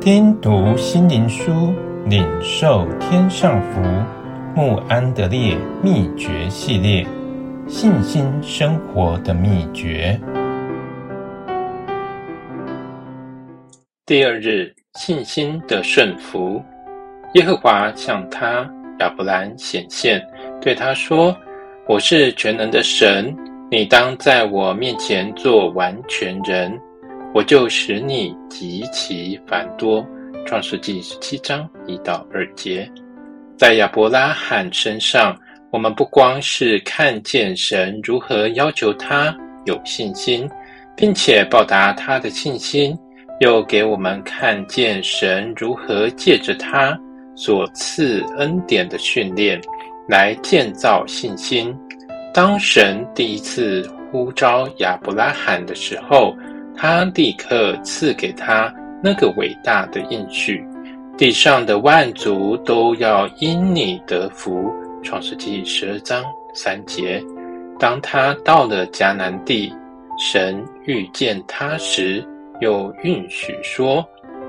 听读心灵书，领受天上福。穆安德烈秘诀系列：信心生活的秘诀。第二日，信心的顺服。耶和华向他亚伯兰显现，对他说：“我是全能的神，你当在我面前做完全人，我就使你极其繁多。”创世记十七章一到二节。在亚伯拉罕身上，我们不光是看见神如何要求他有信心，并且报答他的信心，又给我们看见神如何借着他。所赐恩典的训练，来建造信心。当神第一次呼召亚伯拉罕的时候，他立刻赐给他那个伟大的应许：地上的万族都要因你得福。创世纪十二章三节。当他到了迦南地，神遇见他时，又允许说，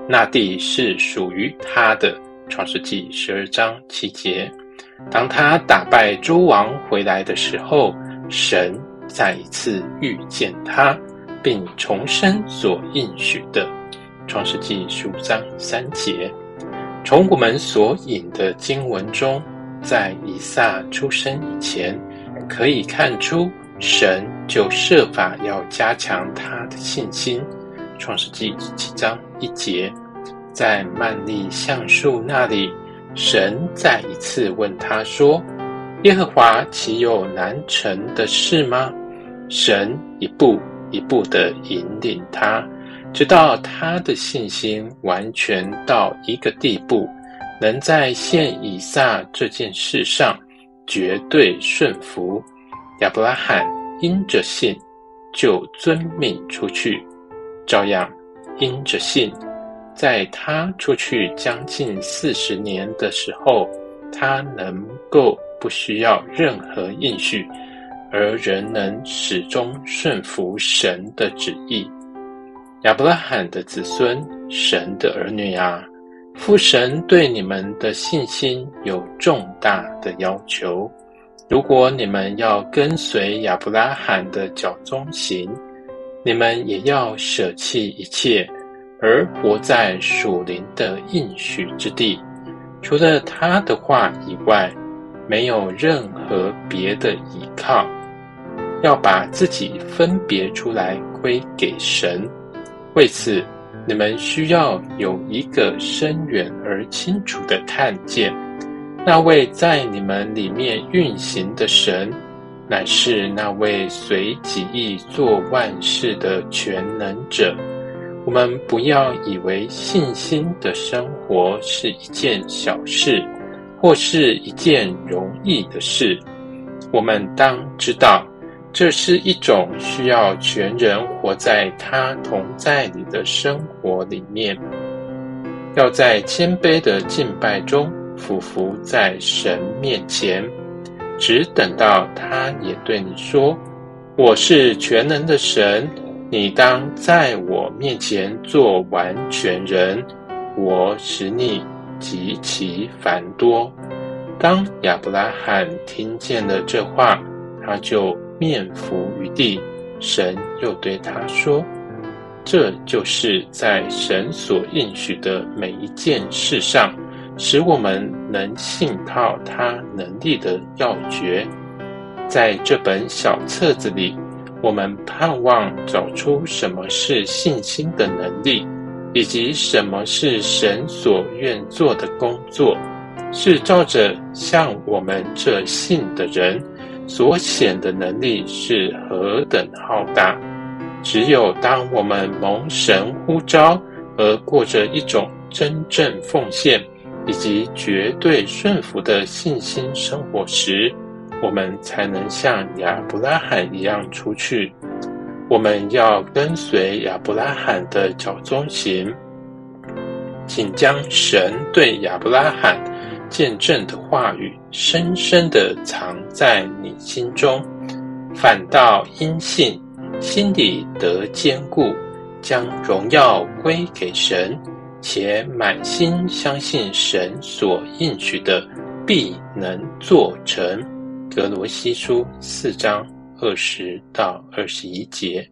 那地是属于他的。创世纪十二章七节，当他打败诸王回来的时候，神再一次遇见他，并重申所应许的。创世记十五章三节，从我们所引的经文中，在以撒出生以前，可以看出神就设法要加强他的信心。创世记七章一节。在曼利橡树那里，神再一次问他说：“耶和华岂有难成的事吗？”神一步一步地引领他，直到他的信心完全到一个地步，能在献以撒这件事上绝对顺服。亚伯拉罕因着信，就遵命出去，照样因着信。在他出去将近四十年的时候，他能够不需要任何应许，而仍能始终顺服神的旨意。亚伯拉罕的子孙，神的儿女啊，父神对你们的信心有重大的要求。如果你们要跟随亚伯拉罕的脚踪行，你们也要舍弃一切。而活在属灵的应许之地，除了他的话以外，没有任何别的依靠。要把自己分别出来归给神。为此，你们需要有一个深远而清楚的看见：那位在你们里面运行的神，乃是那位随己意做万事的全能者。我们不要以为信心的生活是一件小事，或是一件容易的事。我们当知道，这是一种需要全人活在他同在里的生活里面。要在谦卑的敬拜中俯伏在神面前，只等到他也对你说：“我是全能的神。”你当在我面前做完全人，我使你极其繁多。当亚伯拉罕听见了这话，他就面伏于地。神又对他说：“这就是在神所应许的每一件事上，使我们能信靠他能力的要诀。在这本小册子里。”我们盼望找出什么是信心的能力，以及什么是神所愿做的工作，是照着像我们这信的人所显的能力是何等浩大。只有当我们蒙神呼召而过着一种真正奉献以及绝对顺服的信心生活时，我们才能像亚伯拉罕一样出去。我们要跟随亚伯拉罕的脚踪行。请将神对亚伯拉罕见证的话语深深地藏在你心中，反倒因信，心里得坚固，将荣耀归给神，且满心相信神所应许的必能做成。格罗西书四章二十到二十一节。